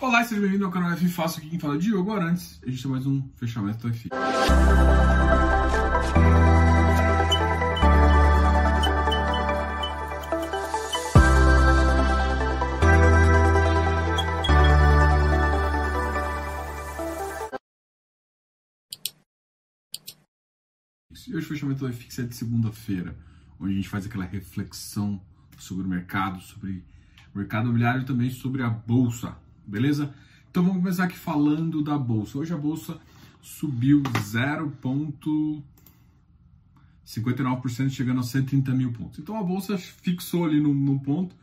Olá, seja bem-vindo ao canal F Fácil, aqui quem fala é Diogo Arantes. A gente tem mais um fechamento do F. E hoje o fechamento do FX é de segunda-feira, onde a gente faz aquela reflexão sobre o mercado, sobre o mercado imobiliário e também sobre a bolsa, beleza? Então vamos começar aqui falando da bolsa. Hoje a bolsa subiu 0,59%, chegando a 130 mil pontos. Então a bolsa fixou ali no, no ponto,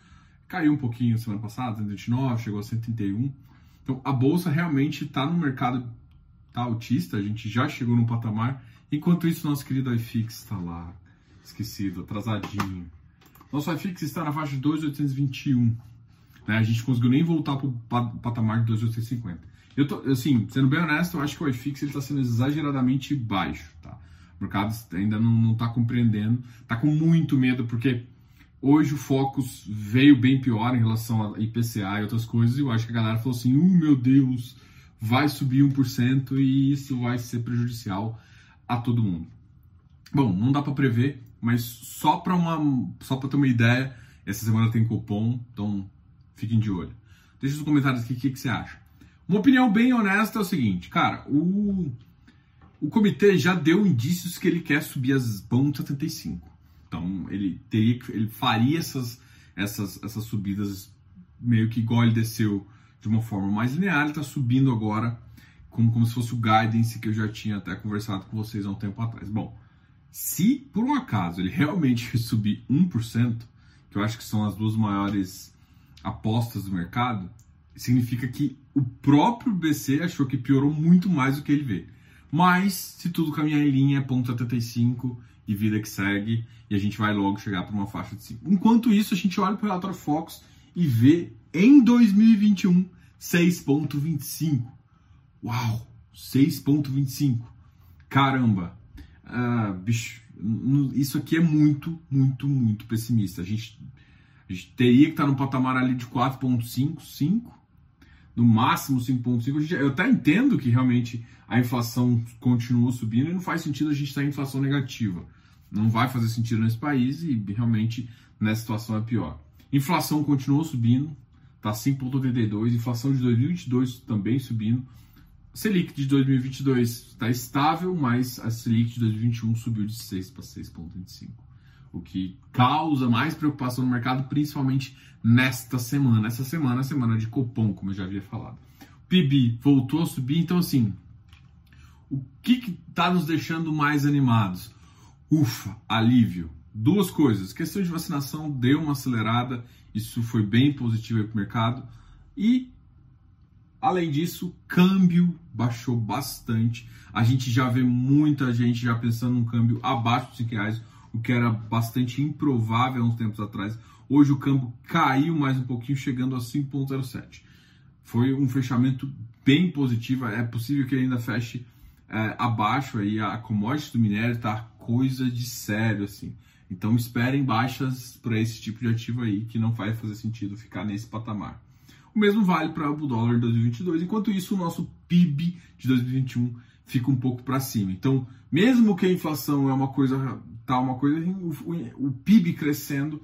caiu um pouquinho semana passada, 129, chegou a 131. Então a bolsa realmente está no mercado tá autista, a gente já chegou num patamar. Enquanto isso, nosso querido iFix está lá, esquecido, atrasadinho. Nosso iFix está na faixa de 2,821. Né? A gente conseguiu nem voltar para o patamar de 2,850. Eu tô, assim, sendo bem honesto, eu acho que o iFix está sendo exageradamente baixo. Tá? O mercado ainda não está compreendendo, está com muito medo, porque hoje o Focus veio bem pior em relação a IPCA e outras coisas, e eu acho que a galera falou assim: oh, meu Deus, vai subir 1% e isso vai ser prejudicial a todo mundo. Bom, não dá para prever, mas só para uma só para ter uma ideia, essa semana tem cupom, então fiquem de olho. Deixa nos comentários aqui o que, que você acha. Uma opinião bem honesta é o seguinte, cara, o o comitê já deu indícios que ele quer subir as pontos 75. Então, ele teria ele faria essas essas essas subidas meio que igual ele desceu de uma forma mais linear, ele está subindo agora como, como se fosse o guidance que eu já tinha até conversado com vocês há um tempo atrás. Bom, se por um acaso ele realmente subir 1%, que eu acho que são as duas maiores apostas do mercado, significa que o próprio BC achou que piorou muito mais do que ele vê. Mas, se tudo caminhar em linha, é ponto 75 e vida que segue, e a gente vai logo chegar para uma faixa de 5. Enquanto isso, a gente olha para o relatório Fox e vê em 2021 6,25. Uau, 6,25. Caramba, uh, bicho, isso aqui é muito, muito, muito pessimista. A gente teria que estar no patamar ali de 4,5, 5, no máximo 5,5. Eu até entendo que realmente a inflação continua subindo e não faz sentido a gente estar em inflação negativa. Não vai fazer sentido nesse país e realmente nessa situação é pior. Inflação continuou subindo, está 5,82, inflação de 2022 também subindo. Selic de 2022 está estável, mas a Selic de 2021 subiu de 6 para 6,25, o que causa mais preocupação no mercado, principalmente nesta semana. Essa semana é semana de Copom, como eu já havia falado. O PIB voltou a subir, então assim, o que está nos deixando mais animados? Ufa, alívio Duas coisas. Questão de vacinação deu uma acelerada, isso foi bem positivo para o mercado. E, além disso, câmbio baixou bastante. A gente já vê muita gente já pensando num câmbio abaixo de 5 reais, o que era bastante improvável há uns tempos atrás. Hoje o câmbio caiu mais um pouquinho, chegando a 5,07. Foi um fechamento bem positivo. É possível que ele ainda feche é, abaixo aí. A commodity do minério tá coisa de sério, assim. Então esperem baixas para esse tipo de ativo aí que não vai fazer sentido ficar nesse patamar. O mesmo vale para o dólar de 2022. Enquanto isso, o nosso PIB de 2021 fica um pouco para cima. Então, mesmo que a inflação é uma coisa tá uma coisa, o, PIB crescendo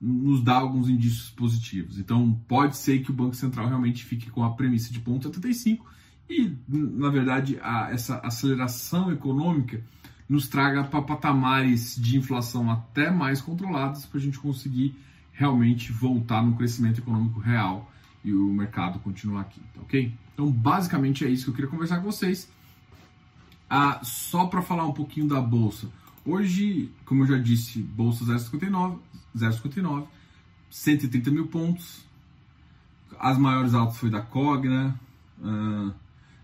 nos dá alguns indícios positivos. Então, pode ser que o Banco Central realmente fique com a premissa de ponto 75 e, na verdade, a, essa aceleração econômica nos traga para patamares de inflação até mais controlados para a gente conseguir realmente voltar no crescimento econômico real e o mercado continuar aqui, tá ok? Então, basicamente é isso que eu queria conversar com vocês. Ah, só para falar um pouquinho da bolsa. Hoje, como eu já disse, bolsa 0,59, 0,59, 130 mil pontos. As maiores altas foi da Cogna, uh,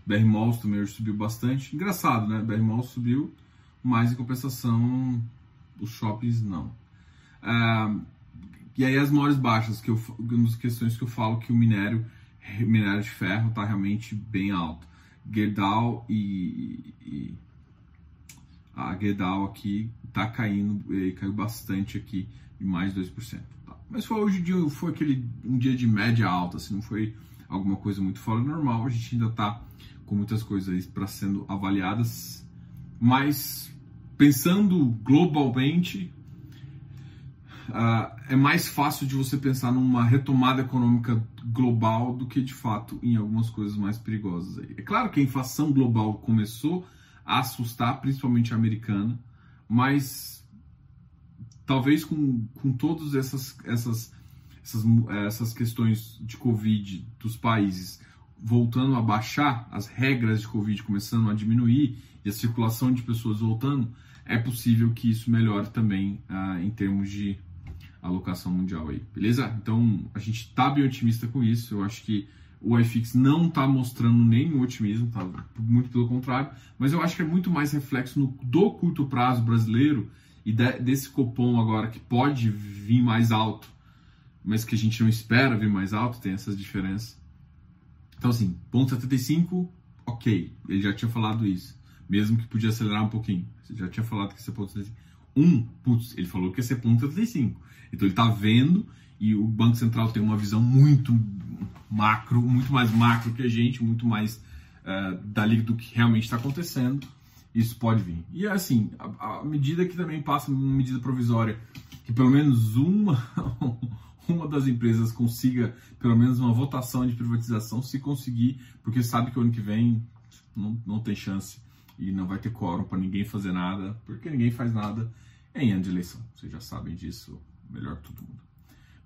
BR Malls também hoje subiu bastante. Engraçado, né? BR Malls subiu mas em compensação os shoppings não. Ah, e aí as maiores baixas, que eu, uma das questões que eu falo que o minério, minério de ferro está realmente bem alto. Gerdau e, e a Gerdau aqui está caindo, caiu bastante aqui, de mais de 2%. Tá? Mas foi hoje foi aquele um dia de média alta, assim, não foi alguma coisa muito fora do normal. A gente ainda está com muitas coisas para sendo avaliadas, mas pensando globalmente, uh, é mais fácil de você pensar numa retomada econômica global do que de fato em algumas coisas mais perigosas. Aí. É claro que a inflação global começou a assustar, principalmente a americana, mas talvez com, com todas essas, essas, essas, essas questões de Covid dos países voltando a baixar, as regras de Covid começando a diminuir e a circulação de pessoas voltando, é possível que isso melhore também uh, em termos de alocação mundial aí, beleza? Então a gente está bem otimista com isso. Eu acho que o iFix não está mostrando nenhum otimismo, tá? muito pelo contrário, mas eu acho que é muito mais reflexo no, do curto prazo brasileiro e de, desse cupom agora que pode vir mais alto, mas que a gente não espera vir mais alto, tem essas diferenças. Então assim, ponto 75, ok, ele já tinha falado isso, mesmo que podia acelerar um pouquinho, já tinha falado que esse ponto 75. Um, putz, ele falou que ia ser ponto 75. Então ele está vendo e o Banco Central tem uma visão muito macro, muito mais macro que a gente, muito mais uh, dali do que realmente está acontecendo. Isso pode vir. E assim, a, medida que também passa uma medida provisória, que pelo menos uma, uma das empresas consiga pelo menos uma votação de privatização, se conseguir, porque sabe que o ano que vem não, não tem chance e não vai ter quórum para ninguém fazer nada, porque ninguém faz nada em ano de eleição. Vocês já sabem disso melhor que todo mundo.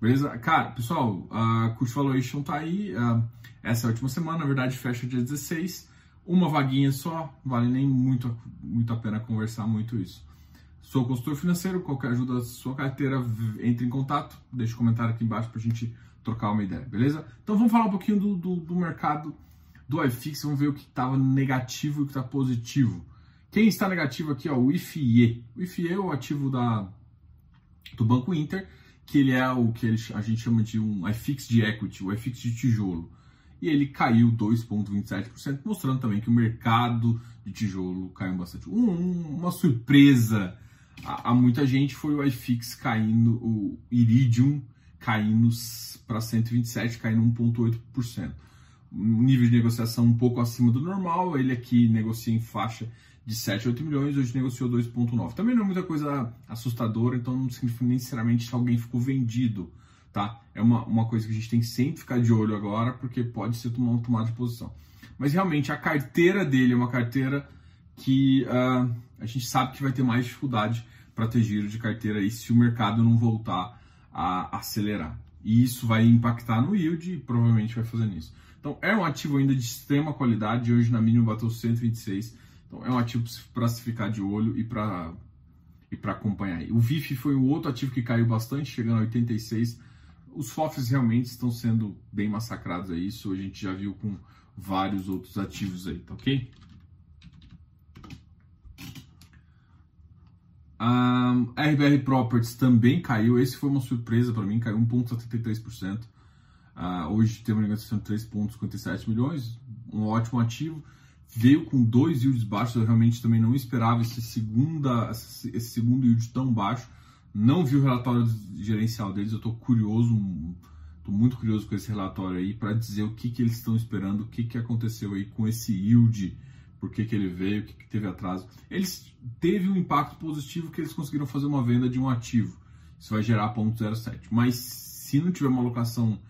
Beleza? Cara, pessoal, a Cult Valuation tá aí. Essa é a última semana, na verdade, fecha dia 16. Uma vaguinha só, vale nem muito, muito a pena conversar muito isso. Sou consultor financeiro, qualquer ajuda da sua carteira, entre em contato, deixe um comentário aqui embaixo pra gente trocar uma ideia, beleza? Então vamos falar um pouquinho do, do, do mercado do iFix, vamos ver o que estava negativo e o que está positivo. Quem está negativo aqui, ó, o IFIE. O IFIE é o ativo da, do Banco Inter, que ele é o que a gente chama de um iFix de equity, o iFix de tijolo. E ele caiu 2,27%, mostrando também que o mercado de tijolo caiu bastante. Um, uma surpresa a, a, muita gente foi o iFix caindo, o Iridium caindo para 127, caindo 1,8%. Um nível de negociação um pouco acima do normal, ele aqui negocia em faixa de 7 a 8 milhões, hoje negociou 2,9. Também não é muita coisa assustadora, então não significa necessariamente que alguém ficou vendido, tá? É uma, uma coisa que a gente tem que sempre ficar de olho agora, porque pode ser uma tomada de posição. Mas realmente a carteira dele é uma carteira que uh, a gente sabe que vai ter mais dificuldade para ter giro de carteira aí se o mercado não voltar a acelerar. E isso vai impactar no yield e provavelmente vai fazer nisso. Então é um ativo ainda de extrema qualidade, hoje na mínima bateu 126 então é um ativo para se ficar de olho e para e para acompanhar. O VIF foi o outro ativo que caiu bastante, chegando a 86. Os FOFs realmente estão sendo bem massacrados aí, isso a gente já viu com vários outros ativos aí, tá ok? Um, RBR Properties também caiu, esse foi uma surpresa para mim, caiu 1,73%. Uh, hoje tem uma negociação de 3,57 milhões, um ótimo ativo veio com dois yields baixos, eu realmente também não esperava esse, segunda, esse segundo yield tão baixo. Não vi o relatório gerencial deles, eu estou curioso, estou muito curioso com esse relatório aí para dizer o que, que eles estão esperando, o que, que aconteceu aí com esse yield, por que, que ele veio, o que, que teve atraso. Eles teve um impacto positivo que eles conseguiram fazer uma venda de um ativo. Isso vai gerar 0,07. Mas se não tiver uma alocação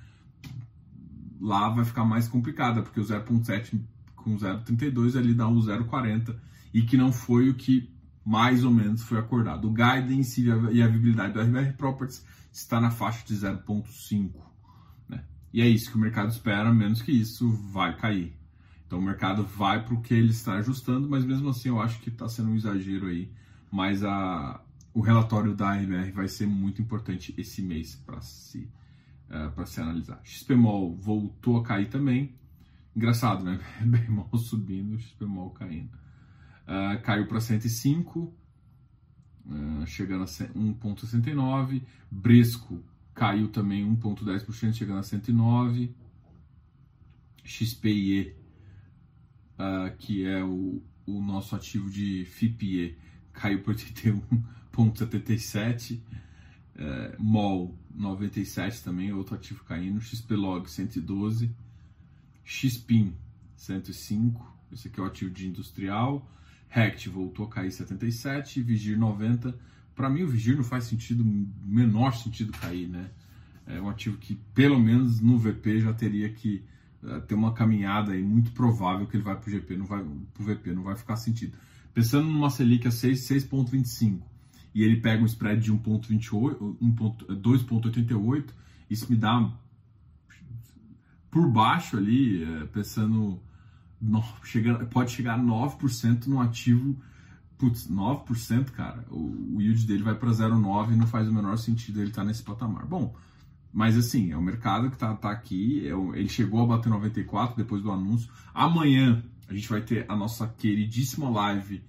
lá, vai ficar mais complicada, porque o 0,7 com 0,32, ele dá um 0,40 e que não foi o que mais ou menos foi acordado. O guidance e a viabilidade do RBR Properties está na faixa de 0,5. Né? E é isso que o mercado espera, menos que isso vai cair. Então o mercado vai para o que ele está ajustando, mas mesmo assim eu acho que está sendo um exagero aí. Mas a, o relatório da RBR vai ser muito importante esse mês para se, uh, para se analisar. XPMOL voltou a cair também, Engraçado, né? Bemol subindo, bemol caindo. Uh, caiu para 105, uh, chegando a 1,69. Bresco caiu também 1,10%, chegando a 109. XPIE, uh, que é o, o nosso ativo de FIPE, caiu para 81,77. Uh, MOL 97 também, outro ativo caindo. XPlog 112 XPIN 105, esse aqui é o ativo de industrial. Rect voltou a cair 77, Vigir 90. Para mim o Vigir não faz sentido, menor sentido cair, né? É um ativo que pelo menos no VP já teria que uh, ter uma caminhada aí muito provável que ele vai para o GP, não vai para o VP, não vai ficar sentido. Pensando numa Selic a 6,25 e ele pega um spread de 1,28, 2,88, isso me dá por baixo ali, é, pensando, no, pode chegar a 9% no ativo, putz, 9%, cara, o, o yield dele vai para 0,9 e não faz o menor sentido ele estar tá nesse patamar. Bom, mas assim, é o mercado que está tá aqui, é, ele chegou a bater 94 depois do anúncio. Amanhã a gente vai ter a nossa queridíssima live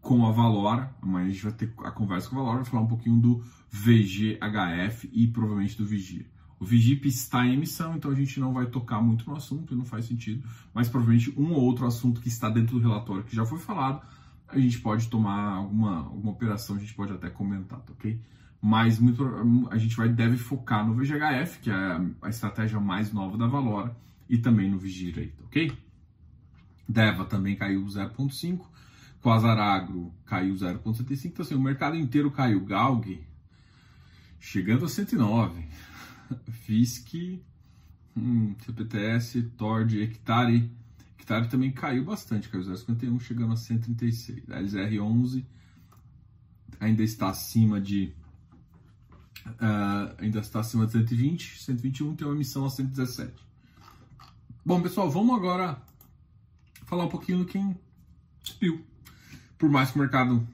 com a Valora. Amanhã a gente vai ter a conversa com a Valora, vai falar um pouquinho do VGHF e provavelmente do Vigia. O Vigip está em emissão, então a gente não vai tocar muito no assunto, não faz sentido, mas provavelmente um ou outro assunto que está dentro do relatório que já foi falado, a gente pode tomar alguma, alguma operação, a gente pode até comentar, tá ok? Mas muito, a gente vai, deve focar no VGHF, que é a estratégia mais nova da Valora, e também no Vigira aí, tá ok? Deva também caiu 0,5, Quasar Agro caiu 0,75, então assim, o mercado inteiro caiu. Galg chegando a 109. FISC, hum, CPTS, Tord, Hectare. Hectare também caiu bastante, caiu 0,51, chegando a 136. A LZR11 ainda está acima de. Uh, ainda está acima de 120, 121 tem uma emissão a 117. Bom, pessoal, vamos agora falar um pouquinho do quem subiu por mais que o mercado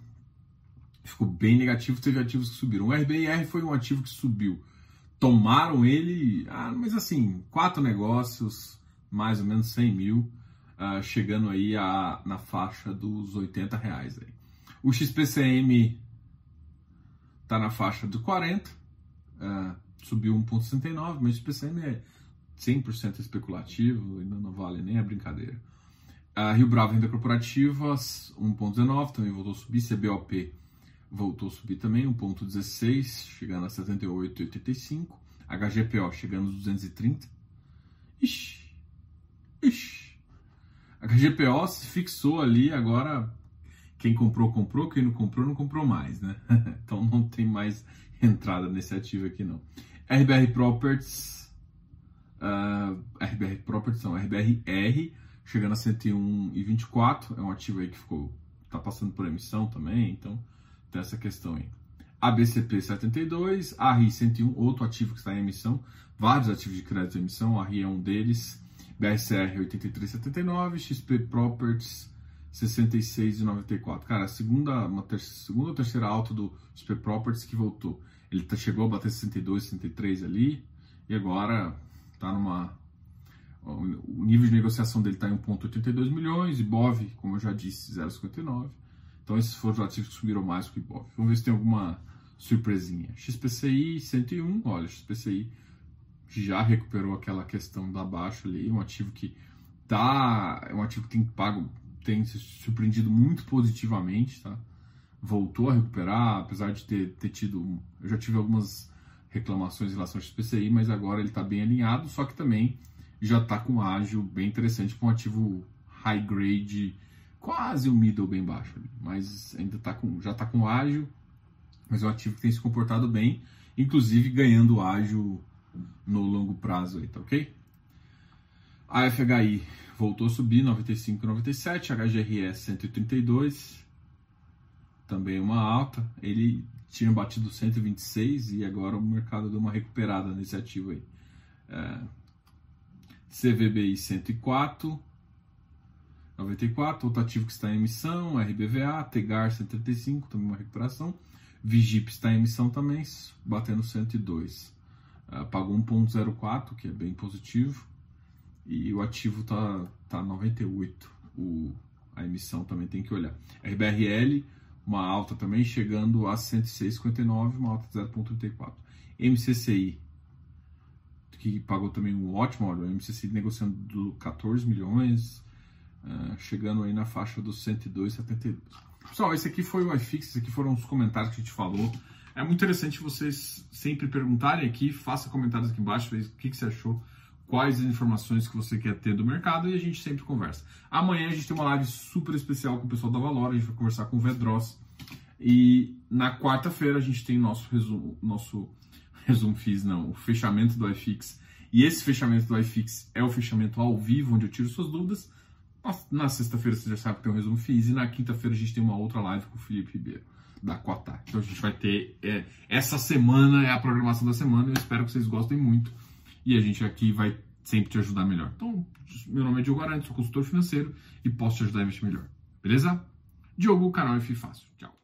ficou bem negativo, teve ativos que subiram. O RBIR foi um ativo que subiu. Tomaram ele, ah, mas assim, quatro negócios, mais ou menos 100 mil, uh, chegando aí a, na faixa dos 80 reais. Aí. O XPCM está na faixa dos 40, uh, subiu 1,69, mas o XPCM é 100% especulativo, ainda não vale nem a brincadeira. A Rio Bravo Renda Corporativa, 1,19, também voltou a subir. CBOP voltou a subir também, 1,16, chegando a 78,85. HGPO chegando a 230. Ixi, ixi. HGPO se fixou ali, agora quem comprou, comprou, quem não comprou, não comprou mais, né? então não tem mais entrada nesse ativo aqui não. RBR Properties, uh, ah, RBR Properties, não, RBRR, chegando a 101,24. É um ativo aí que ficou tá passando por emissão também, então tem essa questão aí. ABCP 72, ARRI 101, outro ativo que está em emissão, vários ativos de crédito em emissão, ARRI é um deles, BSR 83,79, XP Properties 66,94. Cara, a segunda, uma ter, segunda ou terceira alta do XP Properties que voltou. Ele tá, chegou a bater 62, 63 ali, e agora tá numa o nível de negociação dele está em 1,82 milhões, e BOV, como eu já disse, 0,59. Então esses foram os ativos que subiram mais que o BOV. Vamos ver se tem alguma surpresinha. XPCI 101, olha, XPCI já recuperou aquela questão da baixa ali, um ativo que tá, é um ativo que tem pago, tem se surpreendido muito positivamente, tá? Voltou a recuperar, apesar de ter, ter tido, eu já tive algumas reclamações em relação ao XPCI, mas agora ele está bem alinhado, só que também já está com ágil bem interessante, com um ativo high grade, quase um middle bem baixo, mas ainda tá com, já está com ágil, mas é um ativo que tem se comportado bem, inclusive ganhando ágil no longo prazo aí, tá ok? A FHI voltou a subir 95,97, HGRS 132, também uma alta, ele tinha batido 126 e agora o mercado deu uma recuperada nesse ativo aí. É, CVBI 104, 94, outro ativo que está em emissão, RBVA, Tegar 135, também uma recuperação, Vigip está em emissão também, batendo 102. Uh, pagou 1.04, que é bem positivo, e o ativo está tá 98, o, a emissão também tem que olhar. RBRL, uma alta também, chegando a 106,59, uma alta de 0,34. MCCI que pagou também um ótimo óleo, o MCC negociando 14 milhões, uh, chegando aí na faixa dos 102,72. Pessoal, esse aqui foi o iFix, esses aqui foram os comentários que a gente falou. É muito interessante vocês sempre perguntarem aqui, faça comentários aqui embaixo, o que, que você achou, quais as informações que você quer ter do mercado e a gente sempre conversa. Amanhã a gente tem uma live super especial com o pessoal da Valor, a gente vai conversar com o Vedros. E na quarta-feira a gente tem nosso resumo, nosso resumo fiz não, o fechamento do iFix. E esse fechamento do iFix é o fechamento ao vivo, onde eu tiro suas dúvidas. Na sexta-feira você já sabe que tem um resumo FIIs e na quinta-feira a gente tem uma outra live com o Felipe Ribeiro, da Quatá. Então a gente vai ter. É, essa semana é a programação da semana, eu espero que vocês gostem muito e a gente aqui vai sempre te ajudar melhor. Então, meu nome é Diogo Arantes, sou consultor financeiro e posso te ajudar a investir melhor. Beleza? Diogo, canal F Fácil. Tchau.